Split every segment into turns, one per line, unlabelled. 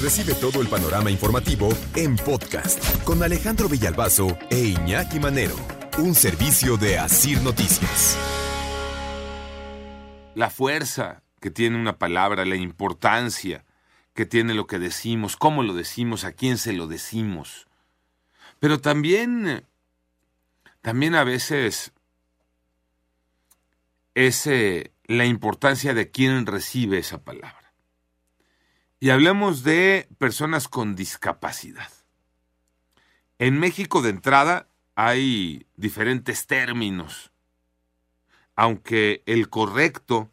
Recibe todo el panorama informativo en podcast con Alejandro Villalbazo e Iñaki Manero. Un servicio de Asir Noticias.
La fuerza que tiene una palabra, la importancia que tiene lo que decimos, cómo lo decimos, a quién se lo decimos. Pero también, también a veces es la importancia de quién recibe esa palabra. Y hablemos de personas con discapacidad. En México de entrada hay diferentes términos, aunque el correcto,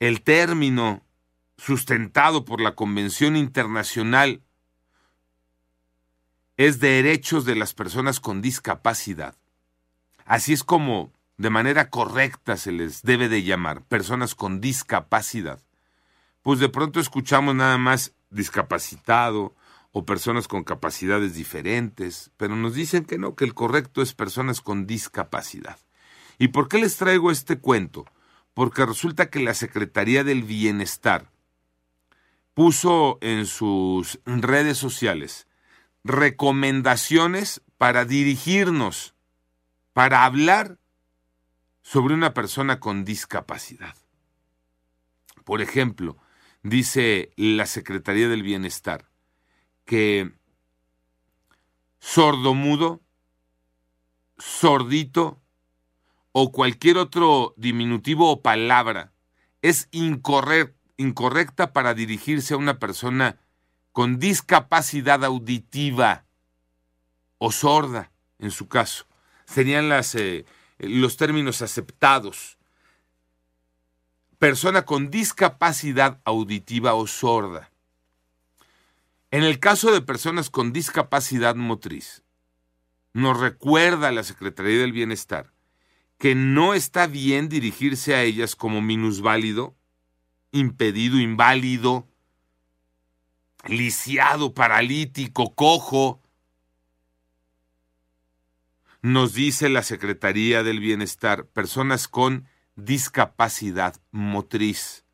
el término sustentado por la Convención Internacional es derechos de las personas con discapacidad. Así es como de manera correcta se les debe de llamar, personas con discapacidad. Pues de pronto escuchamos nada más discapacitado, o personas con capacidades diferentes, pero nos dicen que no, que el correcto es personas con discapacidad. ¿Y por qué les traigo este cuento? Porque resulta que la Secretaría del Bienestar puso en sus redes sociales recomendaciones para dirigirnos, para hablar sobre una persona con discapacidad. Por ejemplo, dice la Secretaría del Bienestar, que sordomudo, sordito o cualquier otro diminutivo o palabra es incorrecta para dirigirse a una persona con discapacidad auditiva o sorda, en su caso. Serían las, eh, los términos aceptados. Persona con discapacidad auditiva o sorda. En el caso de personas con discapacidad motriz, nos recuerda la Secretaría del Bienestar que no está bien dirigirse a ellas como minusválido, impedido, inválido, lisiado, paralítico, cojo. Nos dice la Secretaría del Bienestar, personas con discapacidad motriz.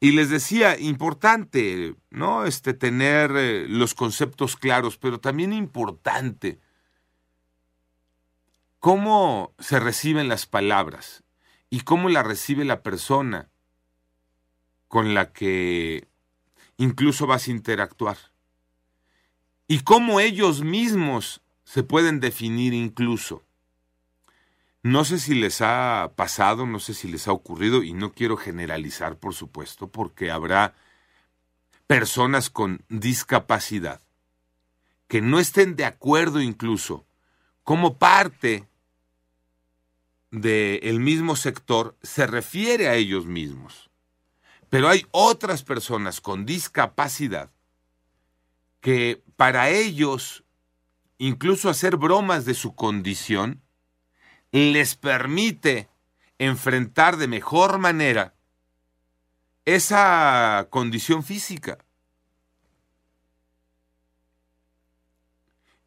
Y les decía, importante, ¿no? Este, tener eh, los conceptos claros, pero también importante cómo se reciben las palabras y cómo la recibe la persona con la que incluso vas a interactuar. Y cómo ellos mismos se pueden definir incluso. No sé si les ha pasado, no sé si les ha ocurrido, y no quiero generalizar, por supuesto, porque habrá personas con discapacidad que no estén de acuerdo incluso como parte del mismo sector se refiere a ellos mismos. Pero hay otras personas con discapacidad que para ellos incluso hacer bromas de su condición les permite enfrentar de mejor manera esa condición física.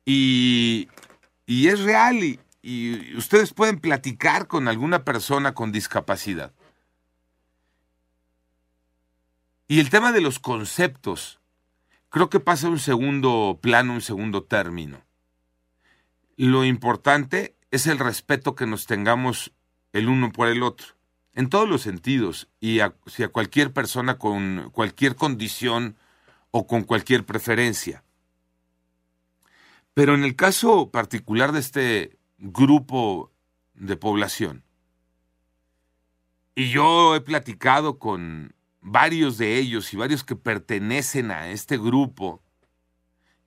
Y, y es real y, y ustedes pueden platicar con alguna persona con discapacidad. Y el tema de los conceptos creo que pasa a un segundo plano, un segundo término. Lo importante es el respeto que nos tengamos el uno por el otro, en todos los sentidos, y a, a cualquier persona con cualquier condición o con cualquier preferencia. Pero en el caso particular de este grupo de población, y yo he platicado con varios de ellos y varios que pertenecen a este grupo,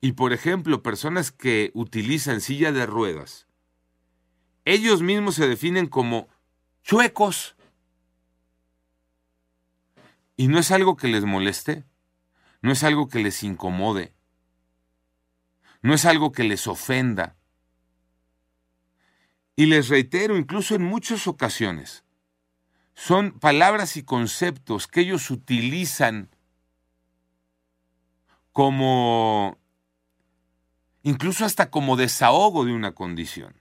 y por ejemplo, personas que utilizan silla de ruedas, ellos mismos se definen como chuecos. Y no es algo que les moleste, no es algo que les incomode, no es algo que les ofenda. Y les reitero, incluso en muchas ocasiones, son palabras y conceptos que ellos utilizan como, incluso hasta como desahogo de una condición.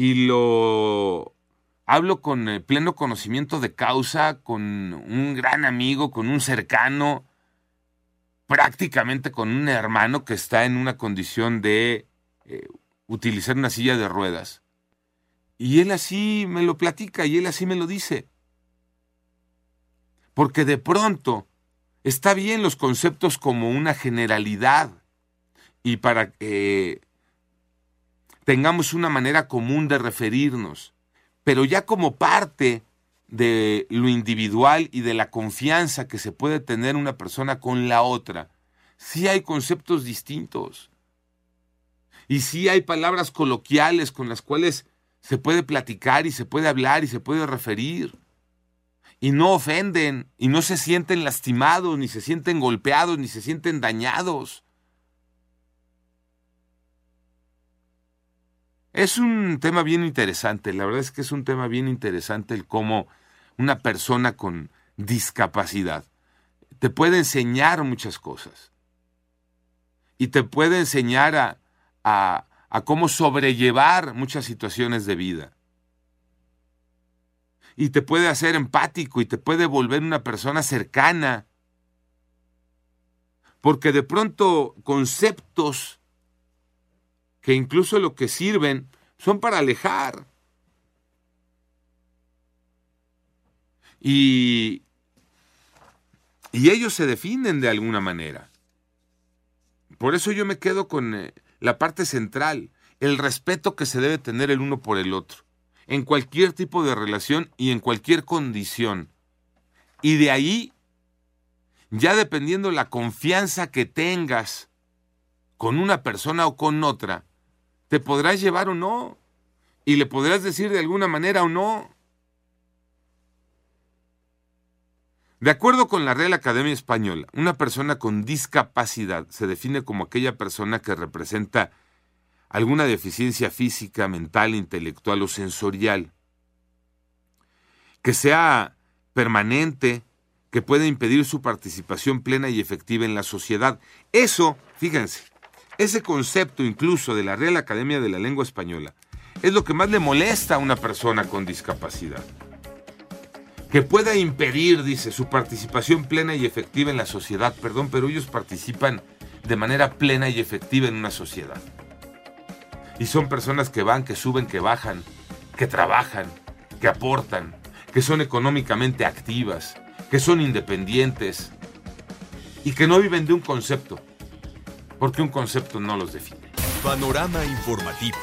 Y lo hablo con eh, pleno conocimiento de causa, con un gran amigo, con un cercano, prácticamente con un hermano que está en una condición de eh, utilizar una silla de ruedas. Y él así me lo platica y él así me lo dice. Porque de pronto está bien los conceptos como una generalidad y para que tengamos una manera común de referirnos, pero ya como parte de lo individual y de la confianza que se puede tener una persona con la otra, sí hay conceptos distintos. Y sí hay palabras coloquiales con las cuales se puede platicar y se puede hablar y se puede referir y no ofenden y no se sienten lastimados, ni se sienten golpeados, ni se sienten dañados. Es un tema bien interesante, la verdad es que es un tema bien interesante el cómo una persona con discapacidad te puede enseñar muchas cosas y te puede enseñar a, cómo sobrellevar muchas situaciones de vida y te puede hacer empático y te puede volver una persona cercana. Porque de pronto conceptos que incluso lo que sirven son para alejar. Y, y ellos se definen de alguna manera. Por eso yo me quedo con eh, la parte central, el respeto que se debe tener el uno por el otro en cualquier tipo de relación y en cualquier condición. Y de ahí, ya dependiendo la confianza que tengas con una persona o con otra, te podrás llevar o no, y le podrás decir de alguna manera o no. De acuerdo con la Real Academia Española, una persona con discapacidad se define como aquella persona que representa alguna deficiencia física, mental, intelectual o sensorial, que sea permanente, que pueda impedir su participación plena y efectiva en la sociedad. Eso, fíjense, ese concepto incluso de la Real Academia de la Lengua Española es lo que más le molesta a una persona con discapacidad. Que pueda impedir, dice, su participación plena y efectiva en la sociedad. Perdón, pero ellos participan de manera plena y efectiva en una sociedad. Y son personas que van, que suben, que bajan, que trabajan, que aportan, que son económicamente activas, que son independientes y que no viven de un concepto, porque un concepto no los define.
Panorama informativo.